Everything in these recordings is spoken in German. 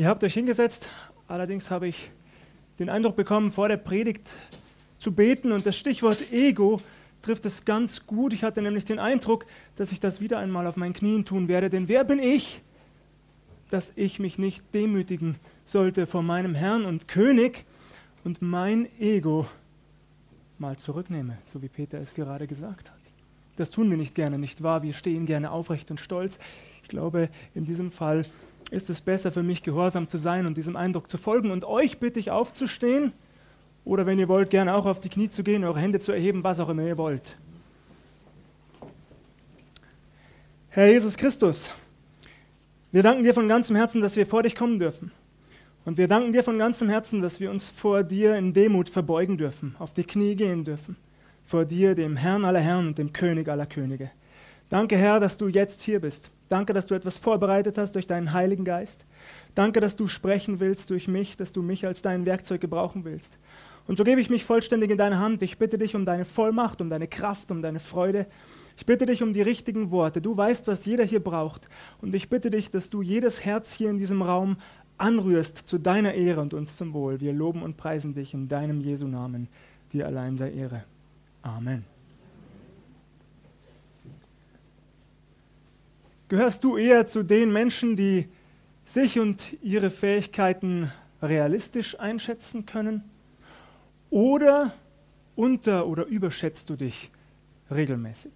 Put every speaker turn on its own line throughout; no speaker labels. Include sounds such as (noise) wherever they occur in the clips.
Ihr habt euch hingesetzt, allerdings habe ich den Eindruck bekommen, vor der Predigt zu beten und das Stichwort Ego trifft es ganz gut. Ich hatte nämlich den Eindruck, dass ich das wieder einmal auf meinen Knien tun werde, denn wer bin ich, dass ich mich nicht demütigen sollte vor meinem Herrn und König und mein Ego mal zurücknehme, so wie Peter es gerade gesagt hat. Das tun wir nicht gerne, nicht wahr? Wir stehen gerne aufrecht und stolz. Ich glaube, in diesem Fall ist es besser für mich, gehorsam zu sein und diesem Eindruck zu folgen. Und euch bitte ich aufzustehen oder wenn ihr wollt, gerne auch auf die Knie zu gehen, eure Hände zu erheben, was auch immer ihr wollt. Herr Jesus Christus, wir danken dir von ganzem Herzen, dass wir vor dich kommen dürfen. Und wir danken dir von ganzem Herzen, dass wir uns vor dir in Demut verbeugen dürfen, auf die Knie gehen dürfen, vor dir, dem Herrn aller Herren und dem König aller Könige. Danke, Herr, dass du jetzt hier bist. Danke, dass du etwas vorbereitet hast durch deinen Heiligen Geist. Danke, dass du sprechen willst durch mich, dass du mich als dein Werkzeug gebrauchen willst. Und so gebe ich mich vollständig in deine Hand. Ich bitte dich um deine Vollmacht, um deine Kraft, um deine Freude. Ich bitte dich um die richtigen Worte. Du weißt, was jeder hier braucht. Und ich bitte dich, dass du jedes Herz hier in diesem Raum anrührst zu deiner Ehre und uns zum Wohl. Wir loben und preisen dich in deinem Jesu Namen. Dir allein sei Ehre. Amen. Gehörst du eher zu den Menschen, die sich und ihre Fähigkeiten realistisch einschätzen können? Oder unter- oder überschätzt du dich regelmäßig?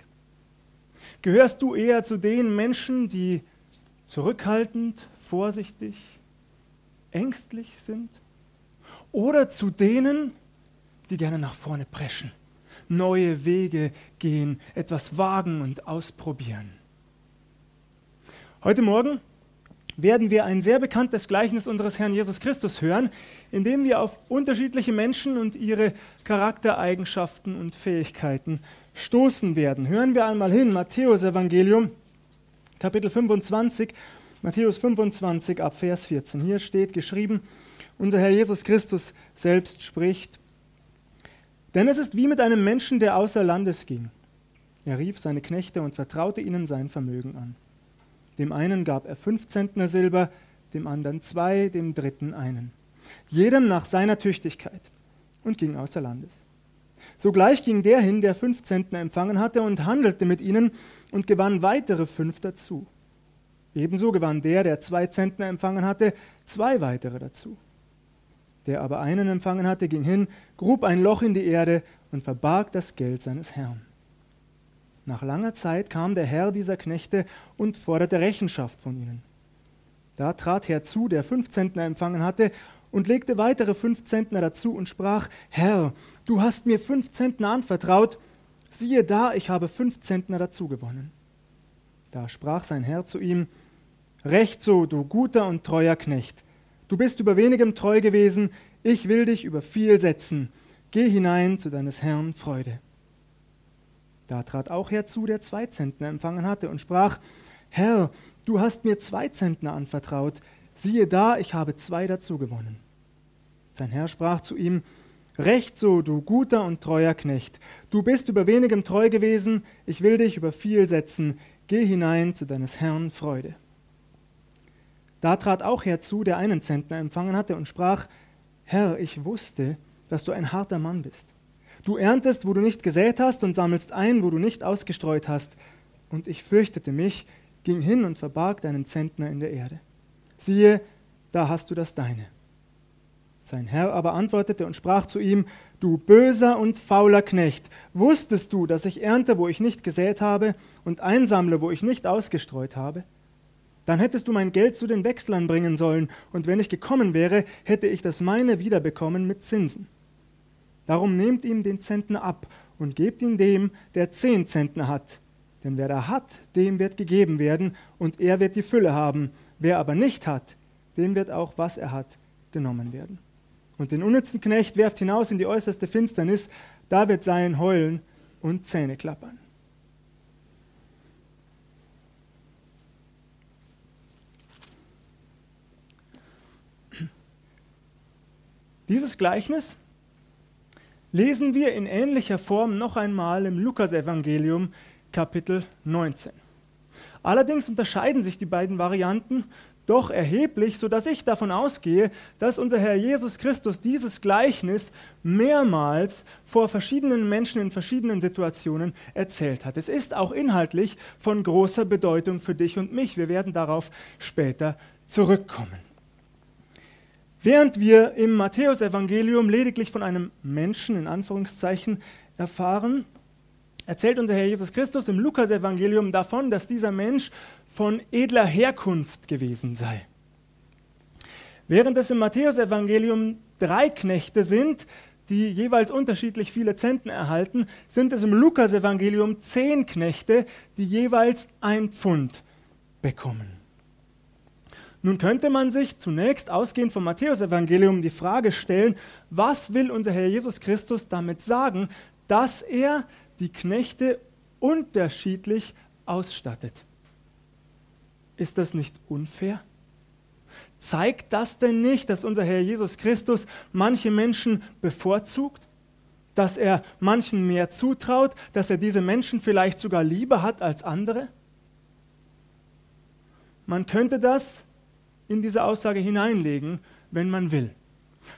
Gehörst du eher zu den Menschen, die zurückhaltend, vorsichtig, ängstlich sind? Oder zu denen, die gerne nach vorne preschen, neue Wege gehen, etwas wagen und ausprobieren? Heute Morgen werden wir ein sehr bekanntes Gleichnis unseres Herrn Jesus Christus hören, in dem wir auf unterschiedliche Menschen und ihre Charaktereigenschaften und Fähigkeiten stoßen werden. Hören wir einmal hin, Matthäus Evangelium, Kapitel 25, Matthäus 25 ab Vers 14. Hier steht geschrieben, unser Herr Jesus Christus selbst spricht, denn es ist wie mit einem Menschen, der außer Landes ging. Er rief seine Knechte und vertraute ihnen sein Vermögen an. Dem einen gab er fünf Zentner Silber, dem anderen zwei, dem dritten einen. Jedem nach seiner Tüchtigkeit und ging außer Landes. Sogleich ging der hin, der fünf Zentner empfangen hatte, und handelte mit ihnen und gewann weitere fünf dazu. Ebenso gewann der, der zwei Zentner empfangen hatte, zwei weitere dazu. Der aber einen empfangen hatte, ging hin, grub ein Loch in die Erde und verbarg das Geld seines Herrn. Nach langer Zeit kam der Herr dieser Knechte und forderte Rechenschaft von ihnen. Da trat herzu, der fünf Zentner empfangen hatte, und legte weitere fünf Zentner dazu und sprach, Herr, du hast mir fünf Zentner anvertraut, siehe da, ich habe fünf Zentner dazu gewonnen. Da sprach sein Herr zu ihm, Recht so, du guter und treuer Knecht, du bist über wenigem treu gewesen, ich will dich über viel setzen, geh hinein zu deines Herrn Freude. Da trat auch herzu, der zwei Zentner empfangen hatte, und sprach, Herr, du hast mir zwei Zentner anvertraut, siehe da, ich habe zwei dazu gewonnen. Sein Herr sprach zu ihm, Recht so, du guter und treuer Knecht, du bist über wenigem treu gewesen, ich will dich über viel setzen, geh hinein zu deines Herrn Freude. Da trat auch herzu, der einen Zentner empfangen hatte, und sprach, Herr, ich wusste, dass du ein harter Mann bist Du erntest, wo du nicht gesät hast, und sammelst ein, wo du nicht ausgestreut hast. Und ich fürchtete mich, ging hin und verbarg deinen Zentner in der Erde. Siehe, da hast du das deine. Sein Herr aber antwortete und sprach zu ihm, Du böser und fauler Knecht, wusstest du, dass ich ernte, wo ich nicht gesät habe, und einsammle, wo ich nicht ausgestreut habe? Dann hättest du mein Geld zu den Wechslern bringen sollen, und wenn ich gekommen wäre, hätte ich das meine wiederbekommen mit Zinsen. Darum nehmt ihm den Zentner ab und gebt ihn dem, der zehn Zentner hat. Denn wer da hat, dem wird gegeben werden, und er wird die Fülle haben. Wer aber nicht hat, dem wird auch, was er hat, genommen werden. Und den unnützen Knecht werft hinaus in die äußerste Finsternis, da wird sein Heulen und Zähne klappern. Dieses Gleichnis lesen wir in ähnlicher Form noch einmal im Lukasevangelium Kapitel 19. Allerdings unterscheiden sich die beiden Varianten doch erheblich, sodass ich davon ausgehe, dass unser Herr Jesus Christus dieses Gleichnis mehrmals vor verschiedenen Menschen in verschiedenen Situationen erzählt hat. Es ist auch inhaltlich von großer Bedeutung für dich und mich. Wir werden darauf später zurückkommen. Während wir im Matthäusevangelium lediglich von einem Menschen in Anführungszeichen erfahren, erzählt unser Herr Jesus Christus im Lukasevangelium davon, dass dieser Mensch von edler Herkunft gewesen sei. Während es im Matthäusevangelium drei Knechte sind, die jeweils unterschiedlich viele Zenten erhalten, sind es im Lukasevangelium zehn Knechte, die jeweils ein Pfund bekommen. Nun könnte man sich zunächst ausgehend vom Matthäusevangelium die Frage stellen, was will unser Herr Jesus Christus damit sagen, dass er die Knechte unterschiedlich ausstattet. Ist das nicht unfair? Zeigt das denn nicht, dass unser Herr Jesus Christus manche Menschen bevorzugt? Dass er manchen mehr zutraut, dass er diese Menschen vielleicht sogar lieber hat als andere? Man könnte das in diese Aussage hineinlegen, wenn man will.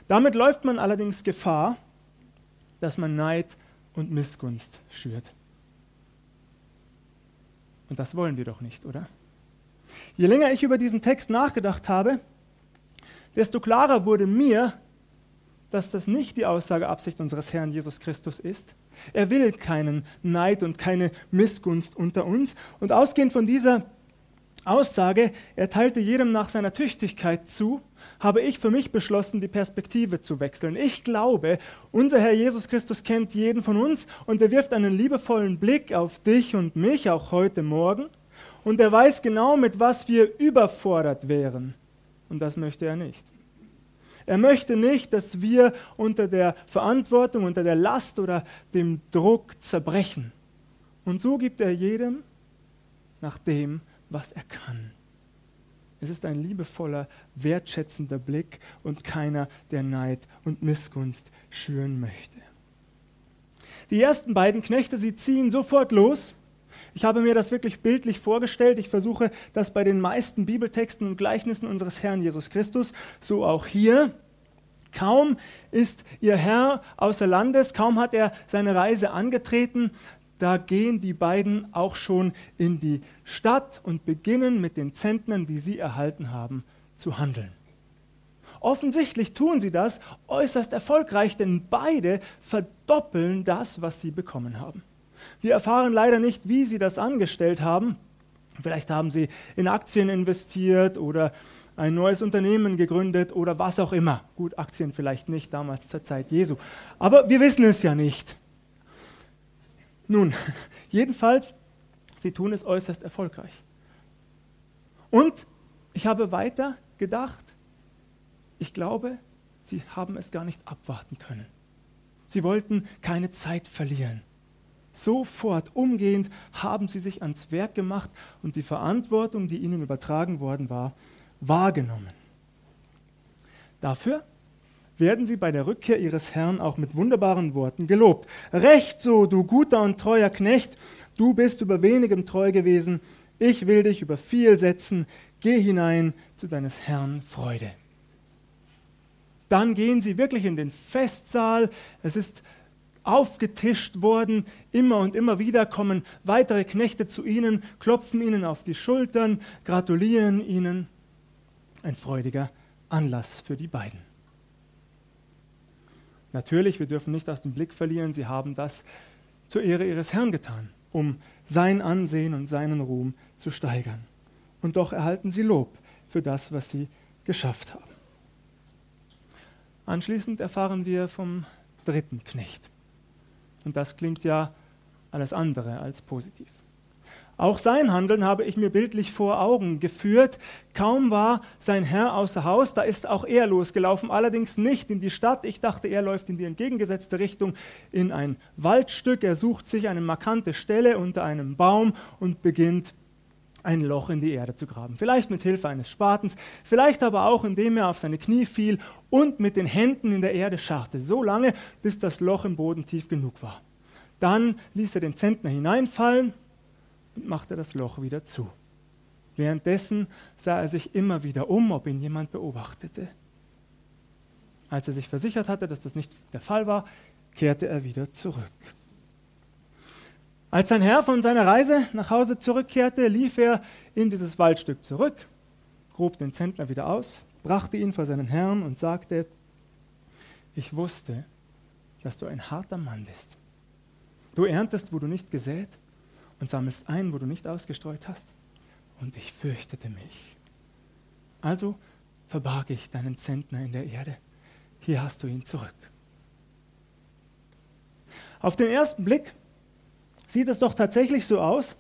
Damit läuft man allerdings Gefahr, dass man Neid und Missgunst schürt. Und das wollen wir doch nicht, oder? Je länger ich über diesen Text nachgedacht habe, desto klarer wurde mir, dass das nicht die Aussageabsicht unseres Herrn Jesus Christus ist. Er will keinen Neid und keine Missgunst unter uns. Und ausgehend von dieser Aussage, er teilte jedem nach seiner Tüchtigkeit zu, habe ich für mich beschlossen, die Perspektive zu wechseln. Ich glaube, unser Herr Jesus Christus kennt jeden von uns und er wirft einen liebevollen Blick auf dich und mich, auch heute Morgen. Und er weiß genau, mit was wir überfordert wären. Und das möchte er nicht. Er möchte nicht, dass wir unter der Verantwortung, unter der Last oder dem Druck zerbrechen. Und so gibt er jedem nach dem, was er kann. Es ist ein liebevoller, wertschätzender Blick und keiner, der Neid und Missgunst schüren möchte. Die ersten beiden Knechte, sie ziehen sofort los. Ich habe mir das wirklich bildlich vorgestellt. Ich versuche das bei den meisten Bibeltexten und Gleichnissen unseres Herrn Jesus Christus, so auch hier. Kaum ist ihr Herr außer Landes, kaum hat er seine Reise angetreten, da gehen die beiden auch schon in die Stadt und beginnen mit den Zentnern, die sie erhalten haben, zu handeln. Offensichtlich tun sie das äußerst erfolgreich, denn beide verdoppeln das, was sie bekommen haben. Wir erfahren leider nicht, wie sie das angestellt haben. Vielleicht haben sie in Aktien investiert oder ein neues Unternehmen gegründet oder was auch immer. Gut, Aktien vielleicht nicht, damals zur Zeit Jesu. Aber wir wissen es ja nicht. Nun, jedenfalls, sie tun es äußerst erfolgreich. Und ich habe weiter gedacht, ich glaube, sie haben es gar nicht abwarten können. Sie wollten keine Zeit verlieren. Sofort, umgehend haben sie sich ans Werk gemacht und die Verantwortung, die ihnen übertragen worden war, wahrgenommen. Dafür werden sie bei der Rückkehr ihres Herrn auch mit wunderbaren Worten gelobt. Recht so, du guter und treuer Knecht, du bist über wenigem treu gewesen, ich will dich über viel setzen, geh hinein zu deines Herrn Freude. Dann gehen sie wirklich in den Festsaal, es ist aufgetischt worden, immer und immer wieder kommen weitere Knechte zu ihnen, klopfen ihnen auf die Schultern, gratulieren ihnen. Ein freudiger Anlass für die beiden. Natürlich, wir dürfen nicht aus dem Blick verlieren, sie haben das zur Ehre ihres Herrn getan, um sein Ansehen und seinen Ruhm zu steigern. Und doch erhalten sie Lob für das, was sie geschafft haben. Anschließend erfahren wir vom dritten Knecht. Und das klingt ja alles andere als positiv. Auch sein Handeln habe ich mir bildlich vor Augen geführt. Kaum war sein Herr außer Haus, da ist auch er losgelaufen, allerdings nicht in die Stadt. Ich dachte, er läuft in die entgegengesetzte Richtung in ein Waldstück. Er sucht sich eine markante Stelle unter einem Baum und beginnt ein Loch in die Erde zu graben. Vielleicht mit Hilfe eines Spatens, vielleicht aber auch, indem er auf seine Knie fiel und mit den Händen in der Erde scharrte, so lange, bis das Loch im Boden tief genug war. Dann ließ er den Zentner hineinfallen und machte das Loch wieder zu. Währenddessen sah er sich immer wieder um, ob ihn jemand beobachtete. Als er sich versichert hatte, dass das nicht der Fall war, kehrte er wieder zurück. Als sein Herr von seiner Reise nach Hause zurückkehrte, lief er in dieses Waldstück zurück, grub den Zentner wieder aus, brachte ihn vor seinen Herrn und sagte, ich wusste, dass du ein harter Mann bist. Du erntest, wo du nicht gesät und sammelst ein, wo du nicht ausgestreut hast. Und ich fürchtete mich. Also verbarg ich deinen Zentner in der Erde. Hier hast du ihn zurück. Auf den ersten Blick sieht es doch tatsächlich so aus,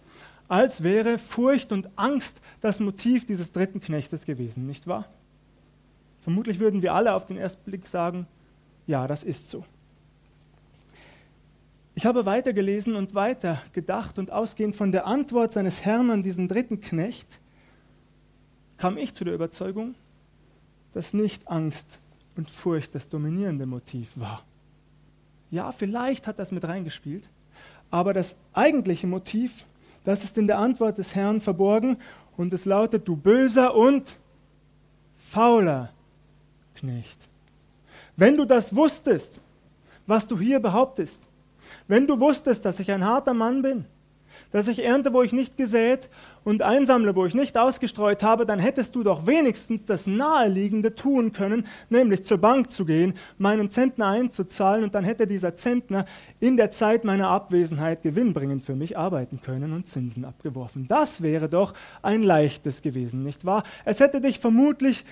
als wäre Furcht und Angst das Motiv dieses dritten Knechtes gewesen, nicht wahr? Vermutlich würden wir alle auf den ersten Blick sagen, ja, das ist so. Ich habe weitergelesen und weiter gedacht und ausgehend von der Antwort seines Herrn an diesen dritten Knecht kam ich zu der Überzeugung, dass nicht Angst und Furcht das dominierende Motiv war. Ja, vielleicht hat das mit reingespielt, aber das eigentliche Motiv, das ist in der Antwort des Herrn verborgen und es lautet, du böser und fauler Knecht. Wenn du das wusstest, was du hier behauptest, wenn du wusstest, dass ich ein harter Mann bin, dass ich ernte, wo ich nicht gesät und einsammle, wo ich nicht ausgestreut habe, dann hättest du doch wenigstens das Naheliegende tun können, nämlich zur Bank zu gehen, meinen Zentner einzuzahlen und dann hätte dieser Zentner in der Zeit meiner Abwesenheit gewinnbringend für mich arbeiten können und Zinsen abgeworfen. Das wäre doch ein leichtes gewesen, nicht wahr? Es hätte dich vermutlich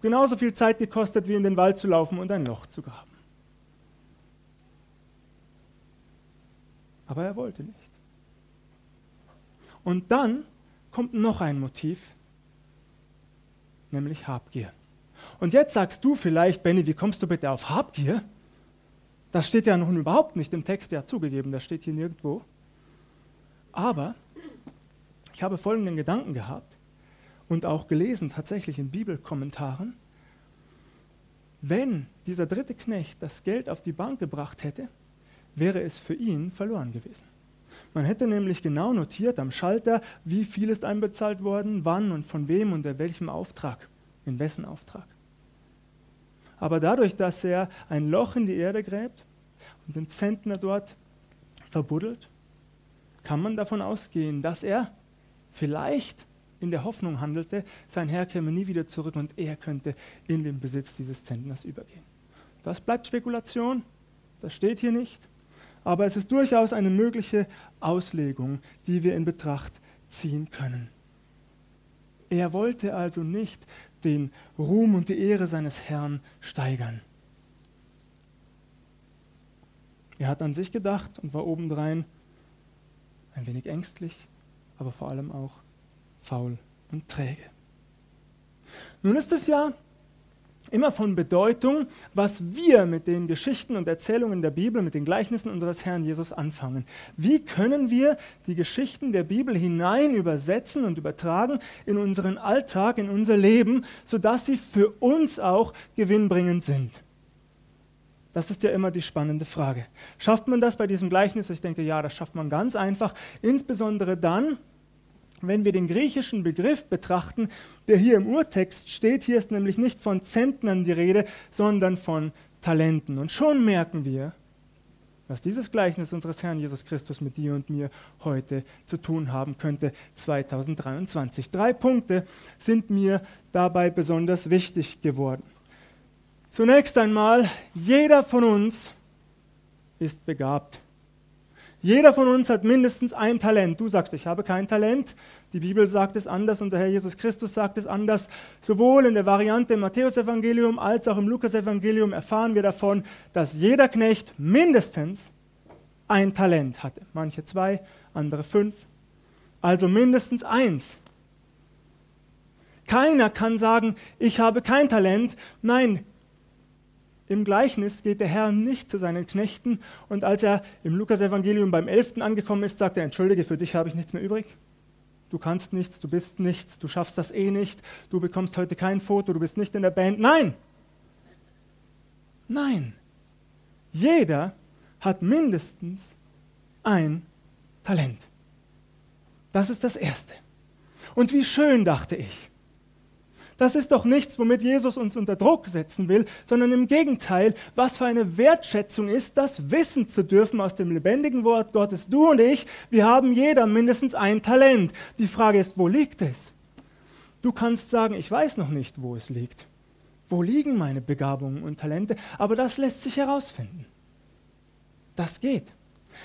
genauso viel Zeit gekostet, wie in den Wald zu laufen und ein Loch zu graben. Aber er wollte nicht. Und dann kommt noch ein Motiv, nämlich Habgier. Und jetzt sagst du vielleicht, Benny, wie kommst du bitte auf Habgier? Das steht ja noch überhaupt nicht im Text ja zugegeben, das steht hier nirgendwo. Aber ich habe folgenden Gedanken gehabt und auch gelesen, tatsächlich in Bibelkommentaren. Wenn dieser dritte Knecht das Geld auf die Bank gebracht hätte, wäre es für ihn verloren gewesen. Man hätte nämlich genau notiert am Schalter, wie viel ist einbezahlt worden, wann und von wem und in welchem Auftrag, in wessen Auftrag. Aber dadurch, dass er ein Loch in die Erde gräbt und den Zentner dort verbuddelt, kann man davon ausgehen, dass er vielleicht in der Hoffnung handelte, sein Herr käme nie wieder zurück und er könnte in den Besitz dieses Zentners übergehen. Das bleibt Spekulation, das steht hier nicht aber es ist durchaus eine mögliche Auslegung, die wir in Betracht ziehen können. Er wollte also nicht den Ruhm und die Ehre seines Herrn steigern. Er hat an sich gedacht und war obendrein ein wenig ängstlich, aber vor allem auch faul und träge. Nun ist es ja immer von Bedeutung, was wir mit den Geschichten und Erzählungen der Bibel, mit den Gleichnissen unseres Herrn Jesus anfangen. Wie können wir die Geschichten der Bibel hinein übersetzen und übertragen in unseren Alltag, in unser Leben, sodass sie für uns auch gewinnbringend sind? Das ist ja immer die spannende Frage. Schafft man das bei diesem Gleichnis? Ich denke, ja, das schafft man ganz einfach. Insbesondere dann, wenn wir den griechischen Begriff betrachten, der hier im Urtext steht, hier ist nämlich nicht von Zentnern die Rede, sondern von Talenten. Und schon merken wir, was dieses Gleichnis unseres Herrn Jesus Christus mit dir und mir heute zu tun haben könnte, 2023. Drei Punkte sind mir dabei besonders wichtig geworden. Zunächst einmal, jeder von uns ist begabt. Jeder von uns hat mindestens ein Talent. Du sagst, ich habe kein Talent. Die Bibel sagt es anders, unser Herr Jesus Christus sagt es anders. Sowohl in der Variante im Matthäusevangelium als auch im Lukasevangelium erfahren wir davon, dass jeder Knecht mindestens ein Talent hatte. Manche zwei, andere fünf. Also mindestens eins. Keiner kann sagen, ich habe kein Talent. Nein, im Gleichnis geht der Herr nicht zu seinen Knechten und als er im Lukasevangelium beim 11. angekommen ist, sagt er, entschuldige, für dich habe ich nichts mehr übrig. Du kannst nichts, du bist nichts, du schaffst das eh nicht, du bekommst heute kein Foto, du bist nicht in der Band. Nein! Nein! Jeder hat mindestens ein Talent. Das ist das Erste. Und wie schön, dachte ich. Das ist doch nichts, womit Jesus uns unter Druck setzen will, sondern im Gegenteil, was für eine Wertschätzung ist, das wissen zu dürfen aus dem lebendigen Wort Gottes. Du und ich, wir haben jeder mindestens ein Talent. Die Frage ist, wo liegt es? Du kannst sagen, ich weiß noch nicht, wo es liegt. Wo liegen meine Begabungen und Talente? Aber das lässt sich herausfinden. Das geht.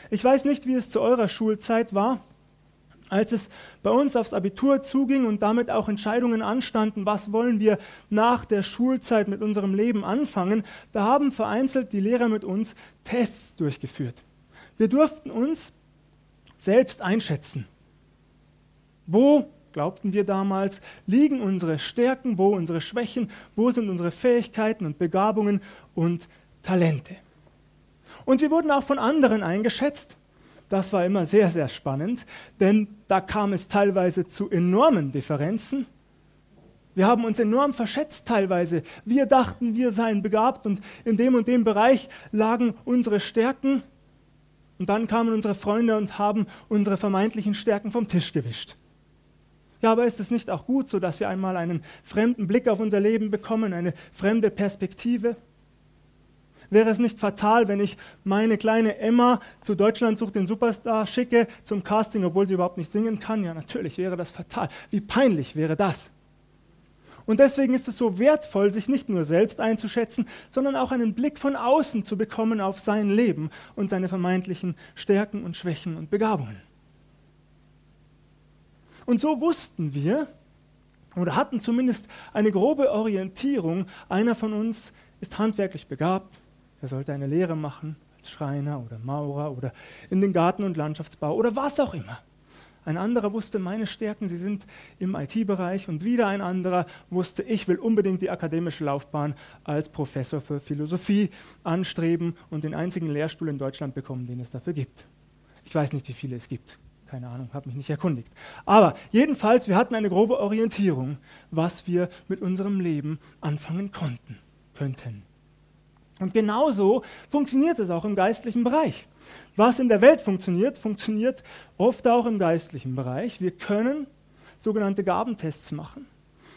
Ich weiß nicht, wie es zu eurer Schulzeit war. Als es bei uns aufs Abitur zuging und damit auch Entscheidungen anstanden, was wollen wir nach der Schulzeit mit unserem Leben anfangen, da haben vereinzelt die Lehrer mit uns Tests durchgeführt. Wir durften uns selbst einschätzen. Wo, glaubten wir damals, liegen unsere Stärken, wo unsere Schwächen, wo sind unsere Fähigkeiten und Begabungen und Talente. Und wir wurden auch von anderen eingeschätzt. Das war immer sehr, sehr spannend, denn da kam es teilweise zu enormen Differenzen. Wir haben uns enorm verschätzt teilweise. Wir dachten, wir seien begabt und in dem und dem Bereich lagen unsere Stärken. Und dann kamen unsere Freunde und haben unsere vermeintlichen Stärken vom Tisch gewischt. Ja, aber ist es nicht auch gut, so dass wir einmal einen fremden Blick auf unser Leben bekommen, eine fremde Perspektive? Wäre es nicht fatal, wenn ich meine kleine Emma zu Deutschland sucht den Superstar schicke zum Casting, obwohl sie überhaupt nicht singen kann? Ja, natürlich wäre das fatal. Wie peinlich wäre das? Und deswegen ist es so wertvoll, sich nicht nur selbst einzuschätzen, sondern auch einen Blick von außen zu bekommen auf sein Leben und seine vermeintlichen Stärken und Schwächen und Begabungen. Und so wussten wir oder hatten zumindest eine grobe Orientierung, einer von uns ist handwerklich begabt, er sollte eine Lehre machen als Schreiner oder Maurer oder in den Garten- und Landschaftsbau oder was auch immer. Ein anderer wusste, meine Stärken, sie sind im IT-Bereich und wieder ein anderer wusste, ich will unbedingt die akademische Laufbahn als Professor für Philosophie anstreben und den einzigen Lehrstuhl in Deutschland bekommen, den es dafür gibt. Ich weiß nicht, wie viele es gibt. Keine Ahnung, habe mich nicht erkundigt. Aber jedenfalls, wir hatten eine grobe Orientierung, was wir mit unserem Leben anfangen konnten, könnten. Und genauso funktioniert es auch im geistlichen Bereich. Was in der Welt funktioniert, funktioniert oft auch im geistlichen Bereich. Wir können sogenannte Gabentests machen,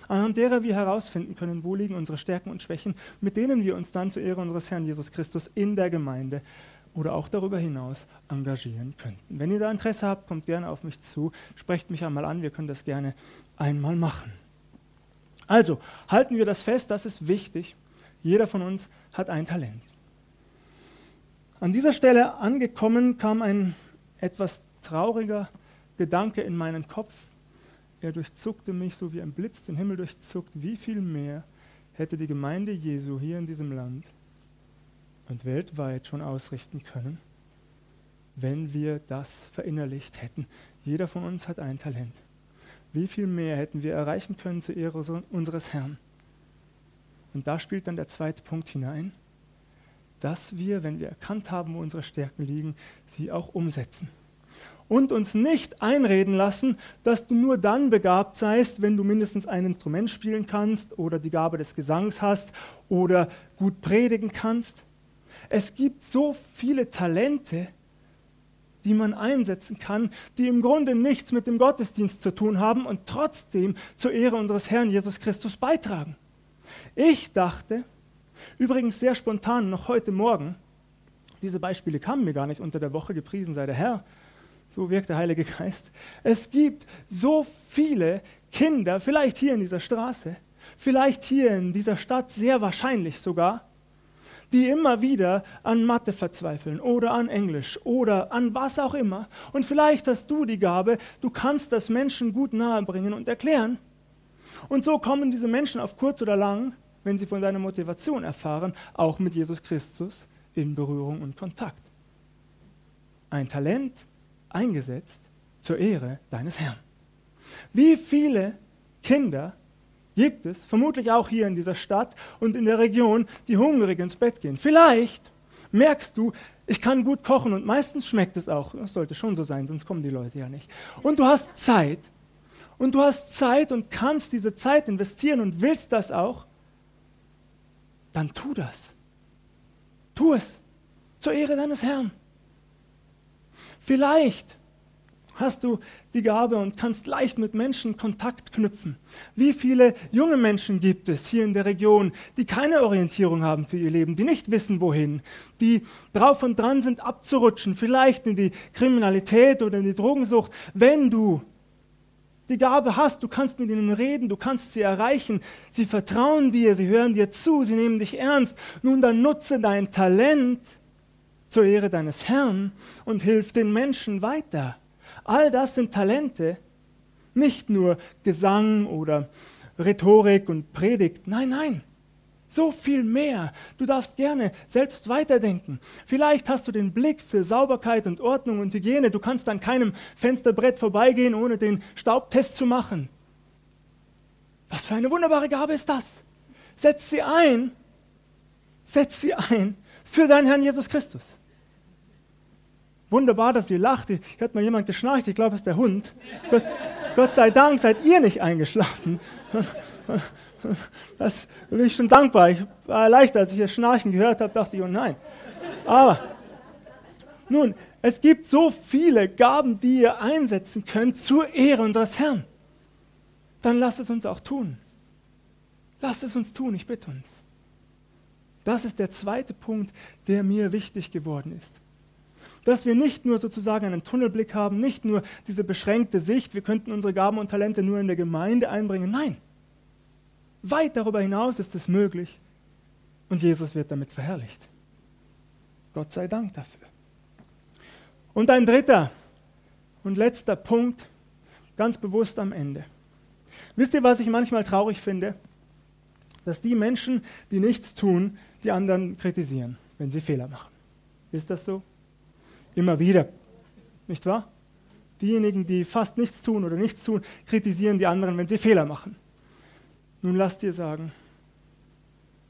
anhand derer wir herausfinden können, wo liegen unsere Stärken und Schwächen, mit denen wir uns dann zur Ehre unseres Herrn Jesus Christus in der Gemeinde oder auch darüber hinaus engagieren könnten. Wenn ihr da Interesse habt, kommt gerne auf mich zu, sprecht mich einmal an, wir können das gerne einmal machen. Also halten wir das fest, das ist wichtig. Jeder von uns hat ein Talent. An dieser Stelle angekommen kam ein etwas trauriger Gedanke in meinen Kopf. Er durchzuckte mich so wie ein Blitz den Himmel durchzuckt. Wie viel mehr hätte die Gemeinde Jesu hier in diesem Land und weltweit schon ausrichten können, wenn wir das verinnerlicht hätten. Jeder von uns hat ein Talent. Wie viel mehr hätten wir erreichen können zur Ehre unseres Herrn? Und da spielt dann der zweite Punkt hinein, dass wir, wenn wir erkannt haben, wo unsere Stärken liegen, sie auch umsetzen. Und uns nicht einreden lassen, dass du nur dann begabt seist, wenn du mindestens ein Instrument spielen kannst oder die Gabe des Gesangs hast oder gut predigen kannst. Es gibt so viele Talente, die man einsetzen kann, die im Grunde nichts mit dem Gottesdienst zu tun haben und trotzdem zur Ehre unseres Herrn Jesus Christus beitragen. Ich dachte, übrigens sehr spontan, noch heute Morgen, diese Beispiele kamen mir gar nicht unter der Woche, gepriesen sei der Herr, so wirkt der Heilige Geist. Es gibt so viele Kinder, vielleicht hier in dieser Straße, vielleicht hier in dieser Stadt, sehr wahrscheinlich sogar, die immer wieder an Mathe verzweifeln oder an Englisch oder an was auch immer. Und vielleicht hast du die Gabe, du kannst das Menschen gut nahebringen und erklären. Und so kommen diese Menschen auf kurz oder lang, wenn sie von deiner Motivation erfahren, auch mit Jesus Christus in Berührung und Kontakt. Ein Talent eingesetzt zur Ehre deines Herrn. Wie viele Kinder gibt es, vermutlich auch hier in dieser Stadt und in der Region, die hungrig ins Bett gehen? Vielleicht merkst du, ich kann gut kochen und meistens schmeckt es auch. Das sollte schon so sein, sonst kommen die Leute ja nicht. Und du hast Zeit und du hast Zeit und kannst diese Zeit investieren und willst das auch, dann tu das. Tu es zur Ehre deines Herrn. Vielleicht hast du die Gabe und kannst leicht mit Menschen Kontakt knüpfen. Wie viele junge Menschen gibt es hier in der Region, die keine Orientierung haben für ihr Leben, die nicht wissen, wohin, die drauf und dran sind, abzurutschen, vielleicht in die Kriminalität oder in die Drogensucht. Wenn du die Gabe hast, du kannst mit ihnen reden, du kannst sie erreichen, sie vertrauen dir, sie hören dir zu, sie nehmen dich ernst. Nun dann nutze dein Talent zur Ehre deines Herrn und hilf den Menschen weiter. All das sind Talente, nicht nur Gesang oder Rhetorik und Predigt. Nein, nein. So viel mehr. Du darfst gerne selbst weiterdenken. Vielleicht hast du den Blick für Sauberkeit und Ordnung und Hygiene. Du kannst an keinem Fensterbrett vorbeigehen, ohne den Staubtest zu machen. Was für eine wunderbare Gabe ist das? Setz sie ein. Setz sie ein für deinen Herrn Jesus Christus. Wunderbar, dass ihr lacht. Hier hat mal jemand geschnarcht. Ich glaube, es ist der Hund. Gott, Gott sei Dank seid ihr nicht eingeschlafen. (laughs) Das bin ich schon dankbar. Ich war erleichtert, als ich das Schnarchen gehört habe, dachte ich, oh nein. Aber nun, es gibt so viele Gaben, die ihr einsetzen könnt zur Ehre unseres Herrn. Dann lasst es uns auch tun. Lasst es uns tun, ich bitte uns. Das ist der zweite Punkt, der mir wichtig geworden ist dass wir nicht nur sozusagen einen Tunnelblick haben, nicht nur diese beschränkte Sicht, wir könnten unsere Gaben und Talente nur in der Gemeinde einbringen. Nein, weit darüber hinaus ist es möglich und Jesus wird damit verherrlicht. Gott sei Dank dafür. Und ein dritter und letzter Punkt, ganz bewusst am Ende. Wisst ihr, was ich manchmal traurig finde? Dass die Menschen, die nichts tun, die anderen kritisieren, wenn sie Fehler machen. Ist das so? Immer wieder. Nicht wahr? Diejenigen, die fast nichts tun oder nichts tun, kritisieren die anderen, wenn sie Fehler machen. Nun lass dir sagen,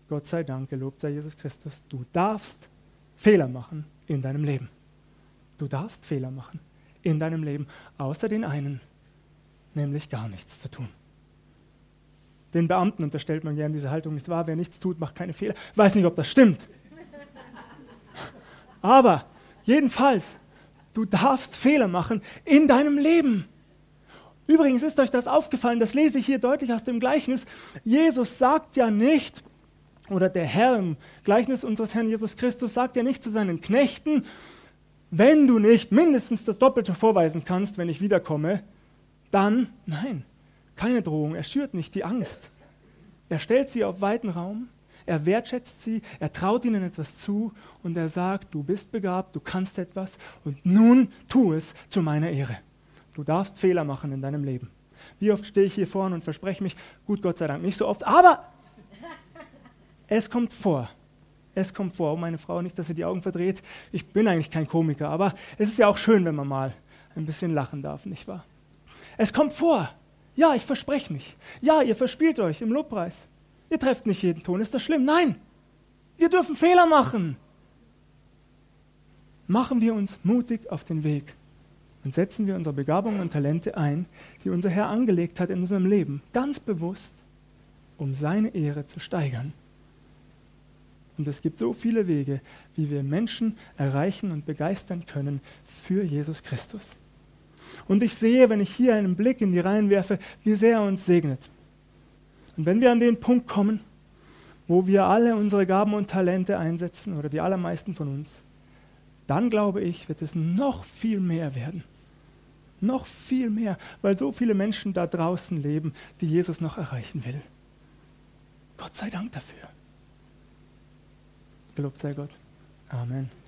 Gott sei Dank, gelobt sei Jesus Christus, du darfst Fehler machen in deinem Leben. Du darfst Fehler machen in deinem Leben, außer den einen, nämlich gar nichts zu tun. Den Beamten unterstellt man gerne diese Haltung, nicht wahr? Wer nichts tut, macht keine Fehler. Weiß nicht, ob das stimmt. Aber Jedenfalls, du darfst Fehler machen in deinem Leben. Übrigens ist euch das aufgefallen, das lese ich hier deutlich aus dem Gleichnis. Jesus sagt ja nicht, oder der Herr im Gleichnis unseres Herrn Jesus Christus sagt ja nicht zu seinen Knechten, wenn du nicht mindestens das Doppelte vorweisen kannst, wenn ich wiederkomme, dann, nein, keine Drohung, er schürt nicht die Angst. Er stellt sie auf weiten Raum er wertschätzt sie, er traut ihnen etwas zu und er sagt, du bist begabt, du kannst etwas und nun tu es zu meiner Ehre. Du darfst Fehler machen in deinem Leben. Wie oft stehe ich hier vorne und verspreche mich, gut, Gott sei Dank, nicht so oft, aber es kommt vor. Es kommt vor. Oh, meine Frau, nicht, dass sie die Augen verdreht. Ich bin eigentlich kein Komiker, aber es ist ja auch schön, wenn man mal ein bisschen lachen darf, nicht wahr? Es kommt vor. Ja, ich verspreche mich. Ja, ihr verspielt euch im Lobpreis. Ihr trefft nicht jeden Ton, ist das schlimm? Nein, wir dürfen Fehler machen. Machen wir uns mutig auf den Weg und setzen wir unsere Begabungen und Talente ein, die unser Herr angelegt hat in unserem Leben, ganz bewusst, um seine Ehre zu steigern. Und es gibt so viele Wege, wie wir Menschen erreichen und begeistern können für Jesus Christus. Und ich sehe, wenn ich hier einen Blick in die Reihen werfe, wie sehr er uns segnet. Und wenn wir an den Punkt kommen, wo wir alle unsere Gaben und Talente einsetzen, oder die allermeisten von uns, dann glaube ich, wird es noch viel mehr werden. Noch viel mehr, weil so viele Menschen da draußen leben, die Jesus noch erreichen will. Gott sei Dank dafür. Gelobt sei Gott. Amen.